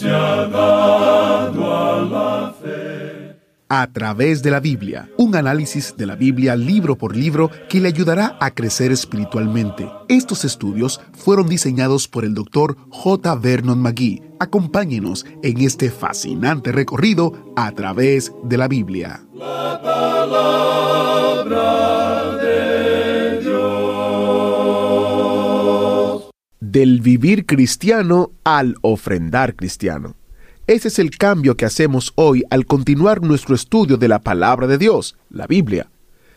se ha dado a la fe. A través de la Biblia, un análisis de la Biblia libro por libro que le ayudará a crecer espiritualmente. Estos estudios fueron diseñados por el doctor J. Vernon McGee. Acompáñenos en este fascinante recorrido a través de la Biblia. La palabra Del vivir cristiano al ofrendar cristiano. Ese es el cambio que hacemos hoy al continuar nuestro estudio de la palabra de Dios, la Biblia.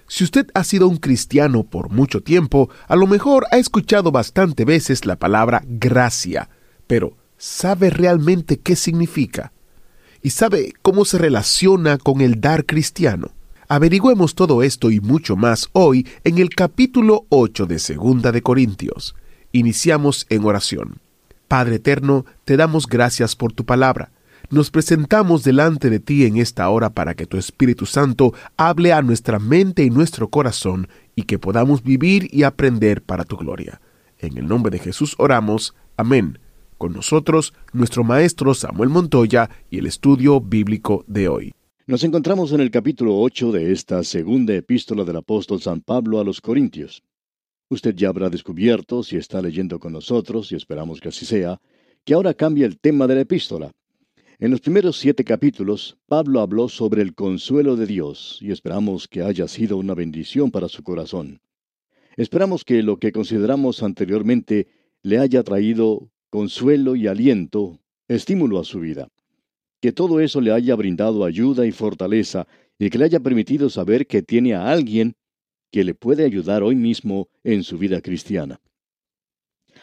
Si usted ha sido un cristiano por mucho tiempo, a lo mejor ha escuchado bastante veces la palabra gracia, pero ¿sabe realmente qué significa? ¿Y sabe cómo se relaciona con el dar cristiano? Averigüemos todo esto y mucho más hoy en el capítulo 8 de Segunda de Corintios. Iniciamos en oración. Padre eterno, te damos gracias por tu palabra. Nos presentamos delante de ti en esta hora para que tu Espíritu Santo hable a nuestra mente y nuestro corazón y que podamos vivir y aprender para tu gloria. En el nombre de Jesús oramos. Amén. Con nosotros, nuestro maestro Samuel Montoya y el estudio bíblico de hoy. Nos encontramos en el capítulo 8 de esta segunda epístola del apóstol San Pablo a los Corintios. Usted ya habrá descubierto, si está leyendo con nosotros, y esperamos que así sea, que ahora cambia el tema de la epístola. En los primeros siete capítulos, Pablo habló sobre el consuelo de Dios, y esperamos que haya sido una bendición para su corazón. Esperamos que lo que consideramos anteriormente le haya traído consuelo y aliento, estímulo a su vida. Que todo eso le haya brindado ayuda y fortaleza, y que le haya permitido saber que tiene a alguien que le puede ayudar hoy mismo en su vida cristiana.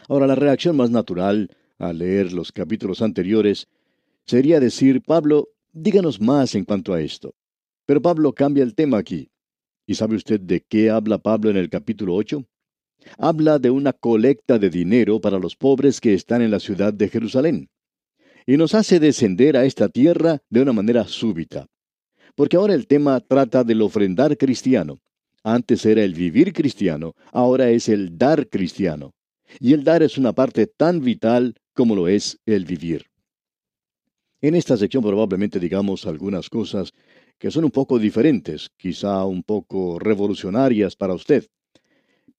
Ahora, la reacción más natural al leer los capítulos anteriores sería decir, Pablo, díganos más en cuanto a esto. Pero Pablo cambia el tema aquí. ¿Y sabe usted de qué habla Pablo en el capítulo 8? Habla de una colecta de dinero para los pobres que están en la ciudad de Jerusalén. Y nos hace descender a esta tierra de una manera súbita. Porque ahora el tema trata del ofrendar cristiano. Antes era el vivir cristiano, ahora es el dar cristiano. Y el dar es una parte tan vital como lo es el vivir. En esta sección probablemente digamos algunas cosas que son un poco diferentes, quizá un poco revolucionarias para usted.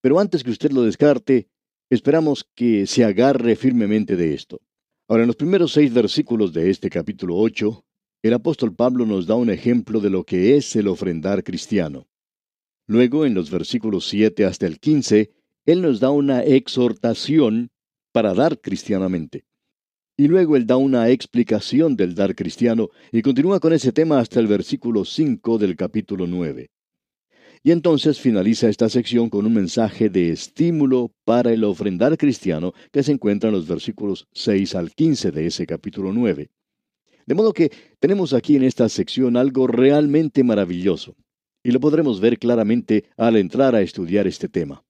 Pero antes que usted lo descarte, esperamos que se agarre firmemente de esto. Ahora, en los primeros seis versículos de este capítulo 8, el apóstol Pablo nos da un ejemplo de lo que es el ofrendar cristiano. Luego, en los versículos 7 hasta el 15, él nos da una exhortación para dar cristianamente. Y luego él da una explicación del dar cristiano y continúa con ese tema hasta el versículo 5 del capítulo 9. Y entonces finaliza esta sección con un mensaje de estímulo para el ofrendar cristiano que se encuentra en los versículos 6 al 15 de ese capítulo 9. De modo que tenemos aquí en esta sección algo realmente maravilloso, y lo podremos ver claramente al entrar a estudiar este tema.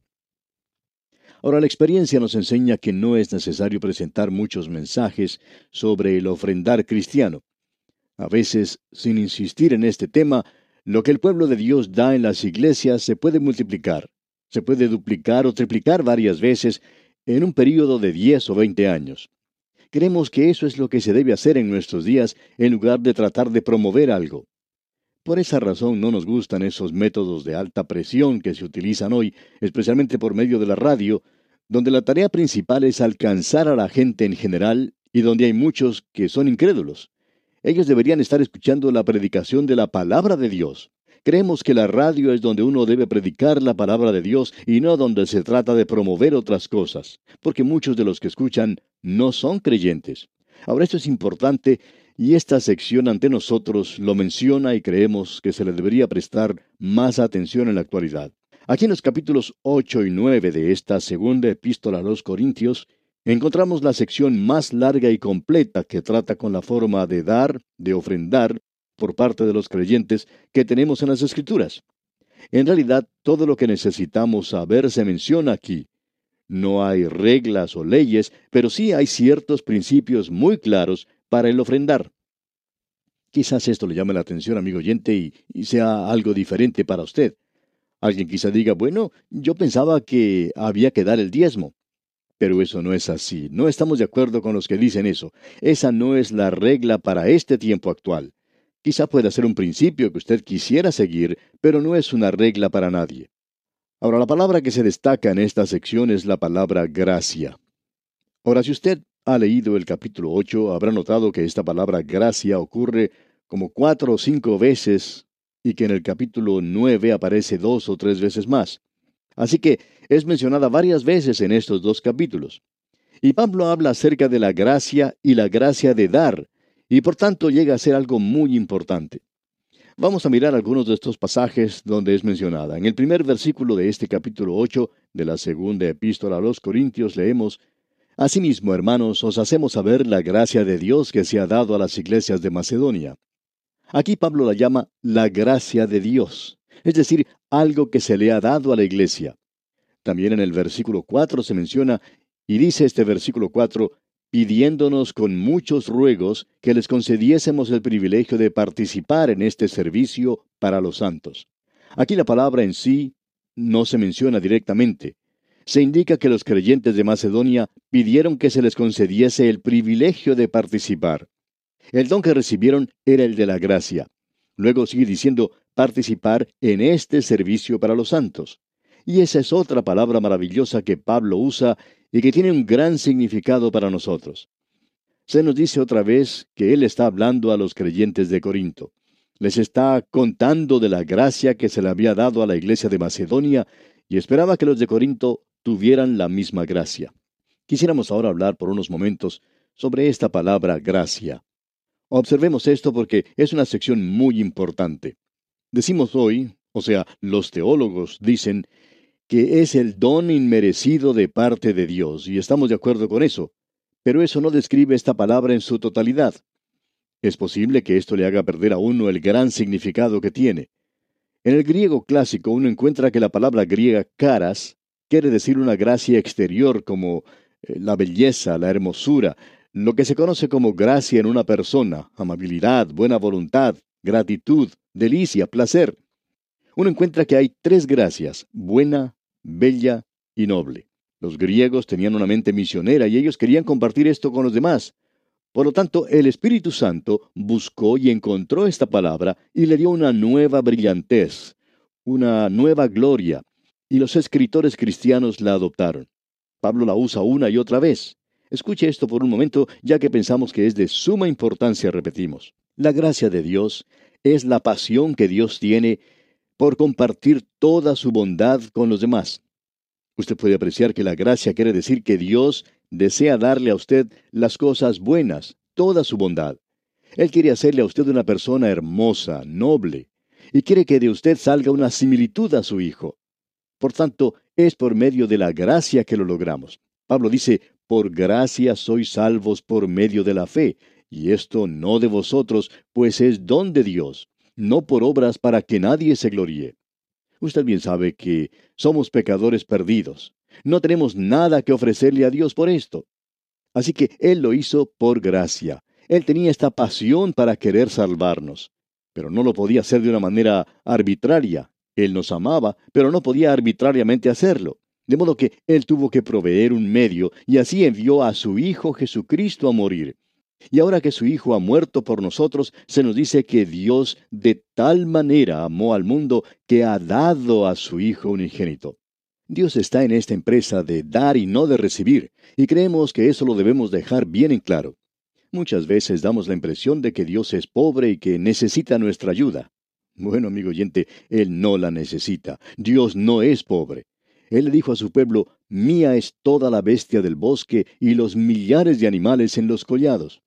Ahora, la experiencia nos enseña que no es necesario presentar muchos mensajes sobre el ofrendar cristiano. A veces, sin insistir en este tema, lo que el pueblo de Dios da en las iglesias se puede multiplicar, se puede duplicar o triplicar varias veces en un período de 10 o 20 años. Creemos que eso es lo que se debe hacer en nuestros días en lugar de tratar de promover algo. Por esa razón no nos gustan esos métodos de alta presión que se utilizan hoy, especialmente por medio de la radio, donde la tarea principal es alcanzar a la gente en general y donde hay muchos que son incrédulos. Ellos deberían estar escuchando la predicación de la palabra de Dios. Creemos que la radio es donde uno debe predicar la palabra de Dios y no donde se trata de promover otras cosas, porque muchos de los que escuchan no son creyentes. Ahora esto es importante y esta sección ante nosotros lo menciona y creemos que se le debería prestar más atención en la actualidad. Aquí en los capítulos 8 y 9 de esta segunda epístola a los Corintios, encontramos la sección más larga y completa que trata con la forma de dar, de ofrendar, por parte de los creyentes que tenemos en las Escrituras. En realidad, todo lo que necesitamos saber se menciona aquí. No hay reglas o leyes, pero sí hay ciertos principios muy claros para el ofrendar. Quizás esto le llame la atención, amigo oyente, y, sea algo diferente para usted. Alguien quizá diga, bueno, yo pensaba que había que dar el diezmo. Pero eso no es así. No estamos de acuerdo con los que dicen eso. Esa no es la regla para este tiempo actual. Quizá pueda ser un principio que usted quisiera seguir, pero no es una regla para nadie. Ahora, la palabra que se destaca en esta sección es la palabra gracia. Ahora, si usted ha leído el capítulo 8, habrá notado que esta palabra gracia ocurre como cuatro o cinco veces y que en el capítulo 9 aparece dos o tres veces más. Así que es mencionada varias veces en estos dos capítulos. Y Pablo habla acerca de la gracia y la gracia de dar, y por tanto llega a ser algo muy importante. Vamos a mirar algunos de estos pasajes donde es mencionada. En el primer versículo de este capítulo 8 de la segunda epístola a los Corintios leemos, Asimismo, hermanos, os hacemos saber la gracia de Dios que se ha dado a las iglesias de Macedonia. Aquí Pablo la llama la gracia de Dios, es decir, algo que se le ha dado a la iglesia. También en el versículo 4 se menciona, y dice este versículo 4, pidiéndonos con muchos ruegos que les concediésemos el privilegio de participar en este servicio para los santos. Aquí la palabra en sí no se menciona directamente. Se indica que los creyentes de Macedonia pidieron que se les concediese el privilegio de participar. El don que recibieron era el de la gracia. Luego sigue diciendo participar en este servicio para los santos. Y esa es otra palabra maravillosa que Pablo usa y que tiene un gran significado para nosotros. Se nos dice otra vez que Él está hablando a los creyentes de Corinto. Les está contando de la gracia que se le había dado a la iglesia de Macedonia y esperaba que los de Corinto tuvieran la misma gracia. Quisiéramos ahora hablar por unos momentos sobre esta palabra gracia. Observemos esto porque es una sección muy importante. Decimos hoy, o sea, los teólogos dicen que es el don inmerecido de parte de Dios, y estamos de acuerdo con eso. Pero eso no describe esta palabra en su totalidad. Es posible que esto le haga perder a uno el gran significado que tiene. En el griego clásico uno encuentra que la palabra griega caras quiere decir una gracia exterior como eh, la belleza, la hermosura, lo que se conoce como gracia en una persona, amabilidad, buena voluntad, gratitud, delicia, placer. Uno encuentra que hay tres gracias, buena, bella y noble. Los griegos tenían una mente misionera y ellos querían compartir esto con los demás. Por lo tanto, el Espíritu Santo buscó y encontró esta palabra y le dio una nueva brillantez, una nueva gloria, y los escritores cristianos la adoptaron. Pablo la usa una y otra vez. Escuche esto por un momento, ya que pensamos que es de suma importancia, repetimos. La gracia de Dios es la pasión que Dios tiene por compartir toda su bondad con los demás. Usted puede apreciar que la gracia quiere decir que Dios desea darle a usted las cosas buenas, toda su bondad. Él quiere hacerle a usted una persona hermosa, noble, y quiere que de usted salga una similitud a su Hijo. Por tanto, es por medio de la gracia que lo logramos. Pablo dice, por gracia sois salvos por medio de la fe, y esto no de vosotros, pues es don de Dios, no por obras para que nadie se gloríe. Usted bien sabe que somos pecadores perdidos. No tenemos nada que ofrecerle a Dios por esto. Así que Él lo hizo por gracia. Él tenía esta pasión para querer salvarnos. Pero no lo podía hacer de una manera arbitraria. Él nos amaba, pero no podía arbitrariamente hacerlo. De modo que Él tuvo que proveer un medio y así envió a su Hijo Jesucristo a morir. Y ahora que su Hijo ha muerto por nosotros, se nos dice que Dios de tal manera amó al mundo que ha dado a su Hijo unigénito. Dios está en esta empresa de dar y no de recibir, y creemos que eso lo debemos dejar bien en claro. Muchas veces damos la impresión de que Dios es pobre y que necesita nuestra ayuda. Bueno, amigo oyente, Él no la necesita. Dios no es pobre. Él le dijo a su pueblo, Mía es toda la bestia del bosque y los millares de animales en los collados.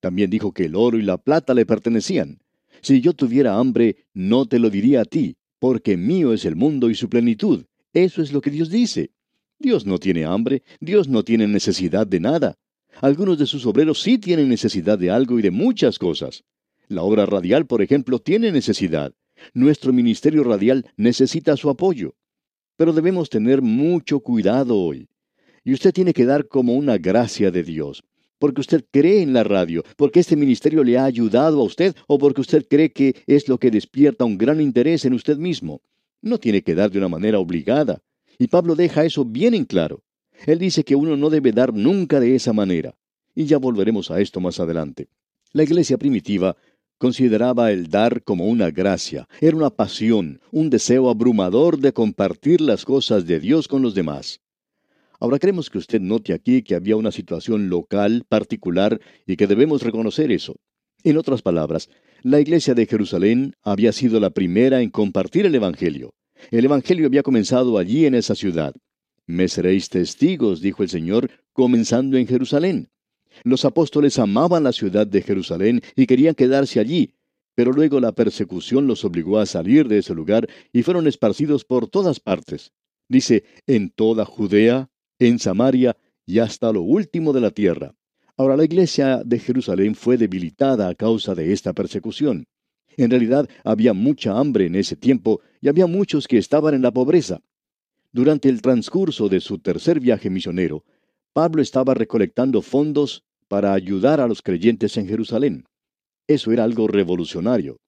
También dijo que el oro y la plata le pertenecían. Si yo tuviera hambre, no te lo diría a ti, porque mío es el mundo y su plenitud. Eso es lo que Dios dice. Dios no tiene hambre, Dios no tiene necesidad de nada. Algunos de sus obreros sí tienen necesidad de algo y de muchas cosas. La obra radial, por ejemplo, tiene necesidad. Nuestro ministerio radial necesita su apoyo. Pero debemos tener mucho cuidado hoy. Y usted tiene que dar como una gracia de Dios porque usted cree en la radio, porque este ministerio le ha ayudado a usted o porque usted cree que es lo que despierta un gran interés en usted mismo. No tiene que dar de una manera obligada. Y Pablo deja eso bien en claro. Él dice que uno no debe dar nunca de esa manera. Y ya volveremos a esto más adelante. La iglesia primitiva consideraba el dar como una gracia, era una pasión, un deseo abrumador de compartir las cosas de Dios con los demás. Ahora queremos que usted note aquí que había una situación local, particular, y que debemos reconocer eso. En otras palabras, la iglesia de Jerusalén había sido la primera en compartir el Evangelio. El Evangelio había comenzado allí en esa ciudad. Me seréis testigos, dijo el Señor, comenzando en Jerusalén. Los apóstoles amaban la ciudad de Jerusalén y querían quedarse allí, pero luego la persecución los obligó a salir de ese lugar y fueron esparcidos por todas partes. Dice, en toda Judea, en Samaria y hasta lo último de la tierra. Ahora la iglesia de Jerusalén fue debilitada a causa de esta persecución. En realidad había mucha hambre en ese tiempo y había muchos que estaban en la pobreza. Durante el transcurso de su tercer viaje misionero, Pablo estaba recolectando fondos para ayudar a los creyentes en Jerusalén. Eso era algo revolucionario.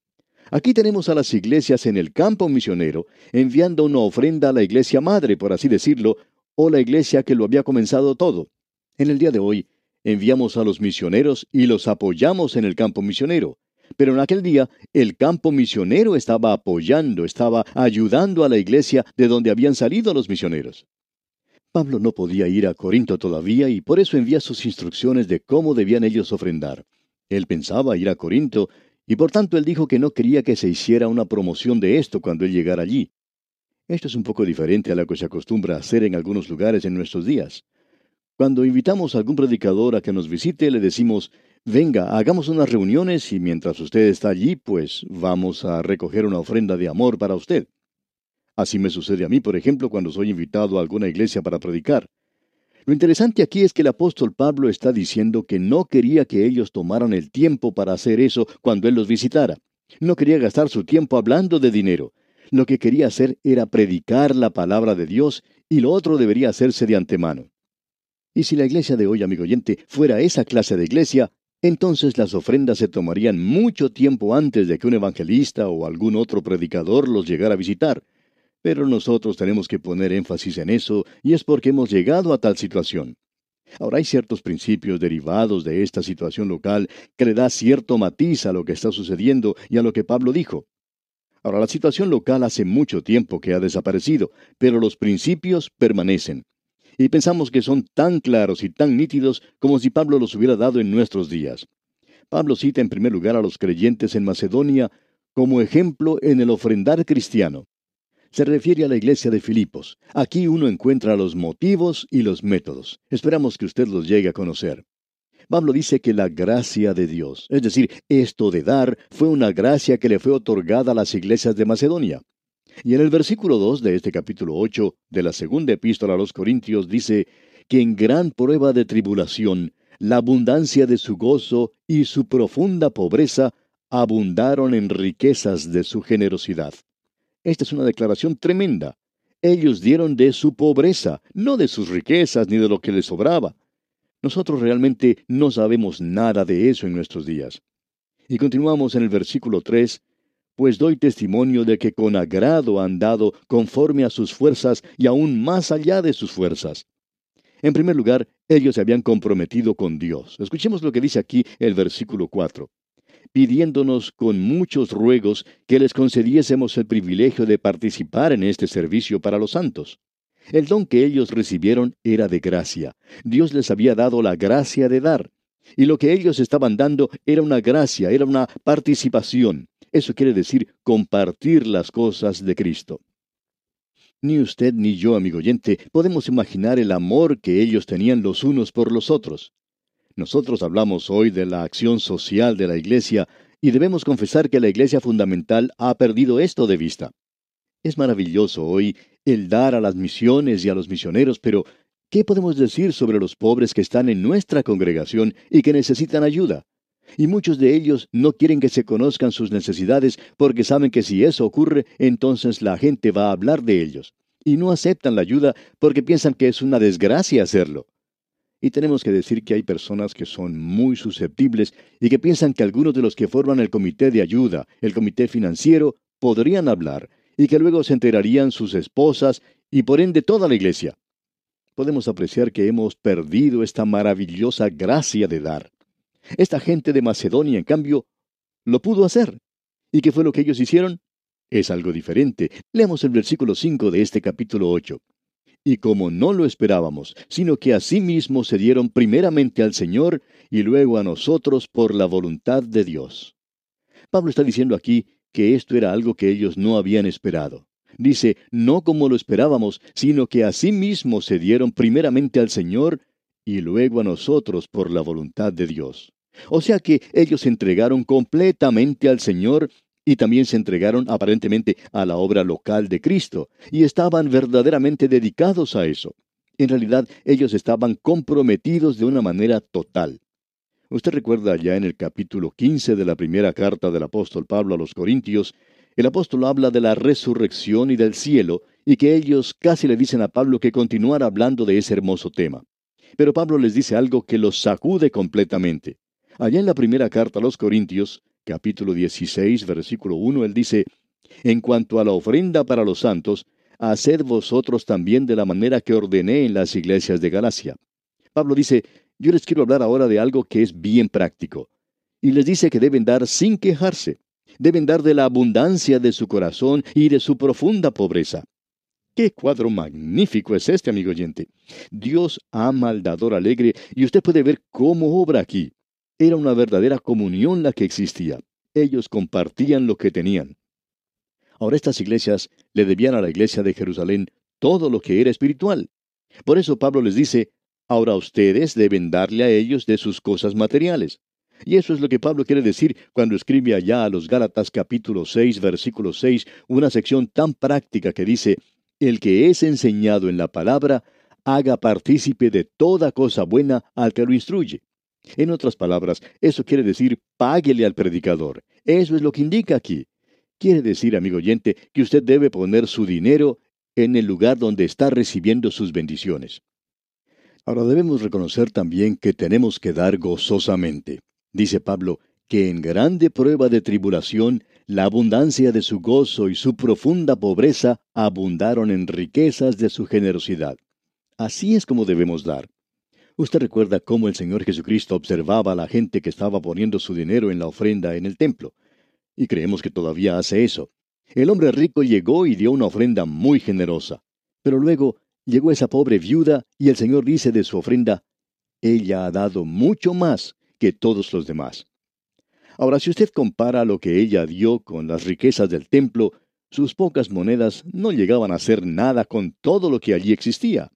Aquí tenemos a las iglesias en el campo misionero enviando una ofrenda a la iglesia madre, por así decirlo, o la iglesia que lo había comenzado todo. En el día de hoy, enviamos a los misioneros y los apoyamos en el campo misionero. Pero en aquel día el campo misionero estaba apoyando, estaba ayudando a la iglesia de donde habían salido los misioneros. Pablo no podía ir a Corinto todavía y por eso envía sus instrucciones de cómo debían ellos ofrendar. Él pensaba ir a Corinto y por tanto él dijo que no quería que se hiciera una promoción de esto cuando él llegara allí. Esto es un poco diferente a lo que se acostumbra hacer en algunos lugares en nuestros días. Cuando invitamos a algún predicador a que nos visite, le decimos, venga, hagamos unas reuniones y mientras usted está allí, pues vamos a recoger una ofrenda de amor para usted. Así me sucede a mí, por ejemplo, cuando soy invitado a alguna iglesia para predicar. Lo interesante aquí es que el apóstol Pablo está diciendo que no quería que ellos tomaran el tiempo para hacer eso cuando él los visitara. No quería gastar su tiempo hablando de dinero. Lo que quería hacer era predicar la palabra de Dios y lo otro debería hacerse de antemano. Y si la iglesia de hoy, amigo oyente, fuera esa clase de iglesia, entonces las ofrendas se tomarían mucho tiempo antes de que un evangelista o algún otro predicador los llegara a visitar. Pero nosotros tenemos que poner énfasis en eso y es porque hemos llegado a tal situación. Ahora hay ciertos principios derivados de esta situación local que le da cierto matiz a lo que está sucediendo y a lo que Pablo dijo. Ahora la situación local hace mucho tiempo que ha desaparecido, pero los principios permanecen y pensamos que son tan claros y tan nítidos como si Pablo los hubiera dado en nuestros días. Pablo cita en primer lugar a los creyentes en Macedonia como ejemplo en el ofrendar cristiano. Se refiere a la iglesia de Filipos. Aquí uno encuentra los motivos y los métodos. Esperamos que usted los llegue a conocer. Pablo dice que la gracia de Dios, es decir, esto de dar, fue una gracia que le fue otorgada a las iglesias de Macedonia. Y en el versículo 2 de este capítulo 8 de la segunda epístola a los Corintios dice que en gran prueba de tribulación, la abundancia de su gozo y su profunda pobreza abundaron en riquezas de su generosidad. Esta es una declaración tremenda. Ellos dieron de su pobreza, no de sus riquezas ni de lo que les sobraba. Nosotros realmente no sabemos nada de eso en nuestros días. Y continuamos en el versículo 3, pues doy testimonio de que con agrado han dado conforme a sus fuerzas y aún más allá de sus fuerzas. En primer lugar, ellos se habían comprometido con Dios. Escuchemos lo que dice aquí el versículo 4 pidiéndonos con muchos ruegos que les concediésemos el privilegio de participar en este servicio para los santos. El don que ellos recibieron era de gracia. Dios les había dado la gracia de dar. Y lo que ellos estaban dando era una gracia, era una participación. Eso quiere decir compartir las cosas de Cristo. Ni usted ni yo, amigo oyente, podemos imaginar el amor que ellos tenían los unos por los otros. Nosotros hablamos hoy de la acción social de la Iglesia y debemos confesar que la Iglesia fundamental ha perdido esto de vista. Es maravilloso hoy el dar a las misiones y a los misioneros, pero ¿qué podemos decir sobre los pobres que están en nuestra congregación y que necesitan ayuda? Y muchos de ellos no quieren que se conozcan sus necesidades porque saben que si eso ocurre, entonces la gente va a hablar de ellos. Y no aceptan la ayuda porque piensan que es una desgracia hacerlo. Y tenemos que decir que hay personas que son muy susceptibles y que piensan que algunos de los que forman el comité de ayuda, el comité financiero, podrían hablar y que luego se enterarían sus esposas y por ende toda la iglesia. podemos apreciar que hemos perdido esta maravillosa gracia de dar. Esta gente de Macedonia, en cambio, lo pudo hacer. ¿Y qué fue lo que ellos hicieron? Es algo diferente. Leamos el versículo 5 de este capítulo 8. Y como no lo esperábamos, sino que asimismo se dieron primeramente al Señor y luego a nosotros por la voluntad de Dios. Pablo está diciendo aquí que esto era algo que ellos no habían esperado. Dice, no como lo esperábamos, sino que asimismo se dieron primeramente al Señor y luego a nosotros por la voluntad de Dios. O sea que ellos se entregaron completamente al Señor y también se entregaron aparentemente a la obra local de Cristo, y estaban verdaderamente dedicados a eso. En realidad ellos estaban comprometidos de una manera total. Usted recuerda ya en el capítulo 15 de la primera carta del apóstol Pablo a los Corintios, el apóstol habla de la resurrección y del cielo, y que ellos casi le dicen a Pablo que continuara hablando de ese hermoso tema. Pero Pablo les dice algo que los sacude completamente. Allá en la primera carta a los Corintios, capítulo 16, versículo 1, él dice, En cuanto a la ofrenda para los santos, haced vosotros también de la manera que ordené en las iglesias de Galacia. Pablo dice, yo les quiero hablar ahora de algo que es bien práctico. Y les dice que deben dar sin quejarse. Deben dar de la abundancia de su corazón y de su profunda pobreza. Qué cuadro magnífico es este, amigo oyente. Dios ama al dador alegre y usted puede ver cómo obra aquí. Era una verdadera comunión la que existía. Ellos compartían lo que tenían. Ahora estas iglesias le debían a la iglesia de Jerusalén todo lo que era espiritual. Por eso Pablo les dice, ahora ustedes deben darle a ellos de sus cosas materiales. Y eso es lo que Pablo quiere decir cuando escribe allá a los Gálatas capítulo 6, versículo 6, una sección tan práctica que dice, el que es enseñado en la palabra, haga partícipe de toda cosa buena al que lo instruye. En otras palabras, eso quiere decir páguele al predicador. Eso es lo que indica aquí. Quiere decir, amigo oyente, que usted debe poner su dinero en el lugar donde está recibiendo sus bendiciones. Ahora debemos reconocer también que tenemos que dar gozosamente. Dice Pablo, que en grande prueba de tribulación, la abundancia de su gozo y su profunda pobreza abundaron en riquezas de su generosidad. Así es como debemos dar. Usted recuerda cómo el Señor Jesucristo observaba a la gente que estaba poniendo su dinero en la ofrenda en el templo. Y creemos que todavía hace eso. El hombre rico llegó y dio una ofrenda muy generosa. Pero luego llegó esa pobre viuda y el Señor dice de su ofrenda, ella ha dado mucho más que todos los demás. Ahora, si usted compara lo que ella dio con las riquezas del templo, sus pocas monedas no llegaban a ser nada con todo lo que allí existía.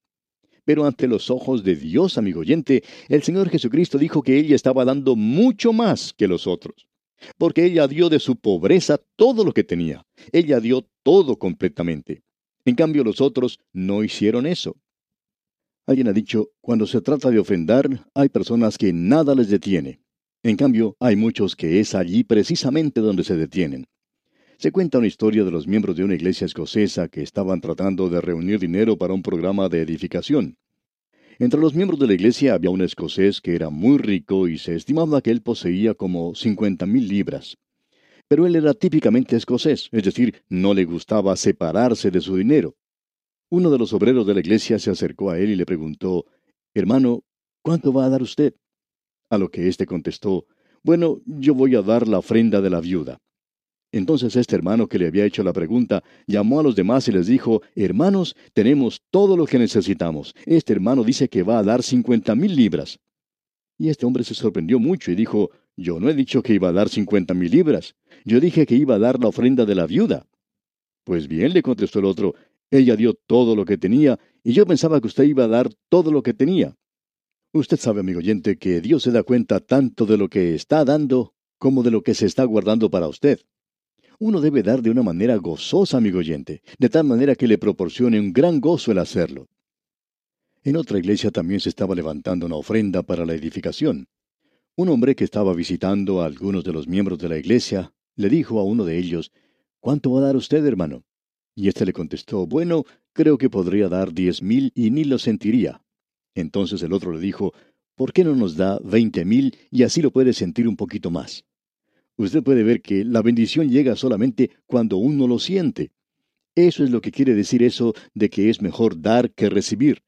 Pero ante los ojos de Dios, amigo oyente, el Señor Jesucristo dijo que ella estaba dando mucho más que los otros. Porque ella dio de su pobreza todo lo que tenía. Ella dio todo completamente. En cambio, los otros no hicieron eso. Alguien ha dicho, cuando se trata de ofrendar, hay personas que nada les detiene. En cambio, hay muchos que es allí precisamente donde se detienen. Se cuenta una historia de los miembros de una iglesia escocesa que estaban tratando de reunir dinero para un programa de edificación. Entre los miembros de la iglesia había un escocés que era muy rico y se estimaba que él poseía como cincuenta mil libras. Pero él era típicamente escocés, es decir, no le gustaba separarse de su dinero. Uno de los obreros de la iglesia se acercó a él y le preguntó, Hermano, ¿cuánto va a dar usted? A lo que éste contestó, Bueno, yo voy a dar la ofrenda de la viuda. Entonces este hermano que le había hecho la pregunta llamó a los demás y les dijo, Hermanos, tenemos todo lo que necesitamos. Este hermano dice que va a dar cincuenta mil libras. Y este hombre se sorprendió mucho y dijo, Yo no he dicho que iba a dar cincuenta mil libras. Yo dije que iba a dar la ofrenda de la viuda. Pues bien, le contestó el otro, ella dio todo lo que tenía y yo pensaba que usted iba a dar todo lo que tenía. Usted sabe, amigo oyente, que Dios se da cuenta tanto de lo que está dando como de lo que se está guardando para usted uno debe dar de una manera gozosa, amigo oyente, de tal manera que le proporcione un gran gozo el hacerlo. En otra iglesia también se estaba levantando una ofrenda para la edificación. Un hombre que estaba visitando a algunos de los miembros de la iglesia le dijo a uno de ellos, ¿Cuánto va a dar usted, hermano? Y éste le contestó, Bueno, creo que podría dar diez mil y ni lo sentiría. Entonces el otro le dijo, ¿Por qué no nos da veinte mil y así lo puede sentir un poquito más? Usted puede ver que la bendición llega solamente cuando uno lo siente. Eso es lo que quiere decir eso de que es mejor dar que recibir.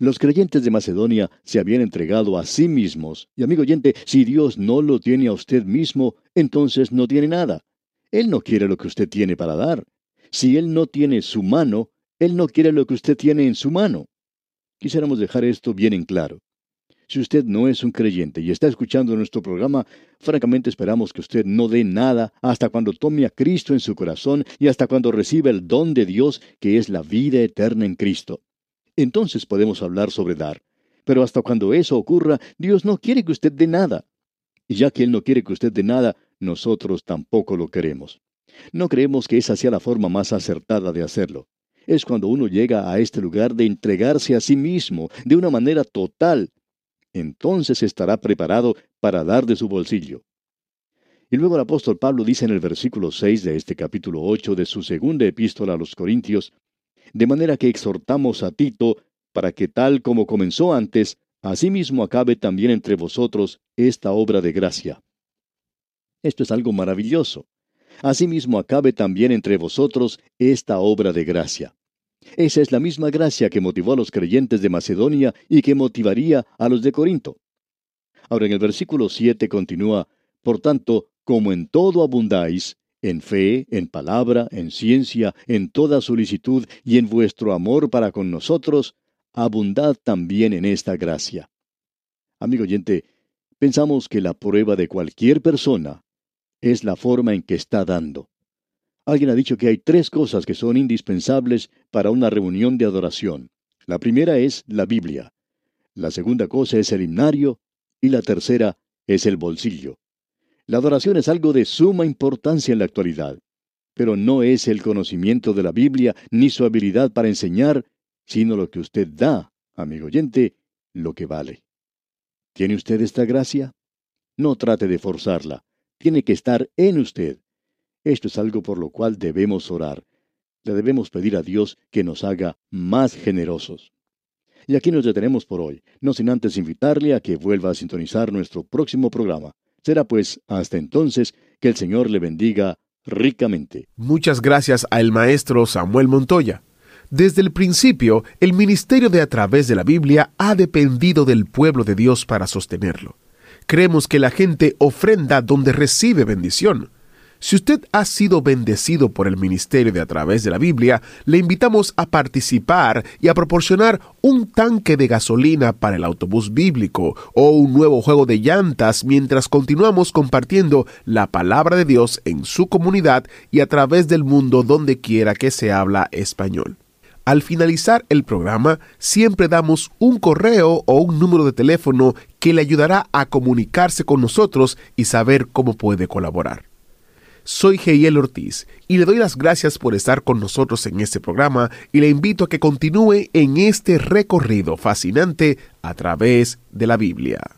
Los creyentes de Macedonia se habían entregado a sí mismos. Y amigo oyente, si Dios no lo tiene a usted mismo, entonces no tiene nada. Él no quiere lo que usted tiene para dar. Si Él no tiene su mano, Él no quiere lo que usted tiene en su mano. Quisiéramos dejar esto bien en claro. Si usted no es un creyente y está escuchando nuestro programa, francamente esperamos que usted no dé nada hasta cuando tome a Cristo en su corazón y hasta cuando reciba el don de Dios que es la vida eterna en Cristo entonces podemos hablar sobre dar. Pero hasta cuando eso ocurra, Dios no quiere que usted dé nada. Y ya que Él no quiere que usted dé nada, nosotros tampoco lo queremos. No creemos que esa sea la forma más acertada de hacerlo. Es cuando uno llega a este lugar de entregarse a sí mismo de una manera total. Entonces estará preparado para dar de su bolsillo. Y luego el apóstol Pablo dice en el versículo 6 de este capítulo 8 de su segunda epístola a los Corintios, de manera que exhortamos a Tito para que tal como comenzó antes, asimismo acabe también entre vosotros esta obra de gracia. Esto es algo maravilloso. Asimismo acabe también entre vosotros esta obra de gracia. Esa es la misma gracia que motivó a los creyentes de Macedonia y que motivaría a los de Corinto. Ahora en el versículo 7 continúa, Por tanto, como en todo abundáis, en fe, en palabra, en ciencia, en toda solicitud y en vuestro amor para con nosotros, abundad también en esta gracia. Amigo oyente, pensamos que la prueba de cualquier persona es la forma en que está dando. Alguien ha dicho que hay tres cosas que son indispensables para una reunión de adoración. La primera es la Biblia. La segunda cosa es el himnario. Y la tercera es el bolsillo. La adoración es algo de suma importancia en la actualidad, pero no es el conocimiento de la Biblia ni su habilidad para enseñar, sino lo que usted da, amigo oyente, lo que vale. ¿Tiene usted esta gracia? No trate de forzarla. Tiene que estar en usted. Esto es algo por lo cual debemos orar. Le debemos pedir a Dios que nos haga más generosos. Y aquí nos detenemos por hoy, no sin antes invitarle a que vuelva a sintonizar nuestro próximo programa. Será pues hasta entonces que el Señor le bendiga ricamente. Muchas gracias al maestro Samuel Montoya. Desde el principio, el ministerio de a través de la Biblia ha dependido del pueblo de Dios para sostenerlo. Creemos que la gente ofrenda donde recibe bendición. Si usted ha sido bendecido por el ministerio de a través de la Biblia, le invitamos a participar y a proporcionar un tanque de gasolina para el autobús bíblico o un nuevo juego de llantas mientras continuamos compartiendo la palabra de Dios en su comunidad y a través del mundo donde quiera que se habla español. Al finalizar el programa, siempre damos un correo o un número de teléfono que le ayudará a comunicarse con nosotros y saber cómo puede colaborar. Soy Geiel Ortiz y le doy las gracias por estar con nosotros en este programa y le invito a que continúe en este recorrido fascinante a través de la Biblia.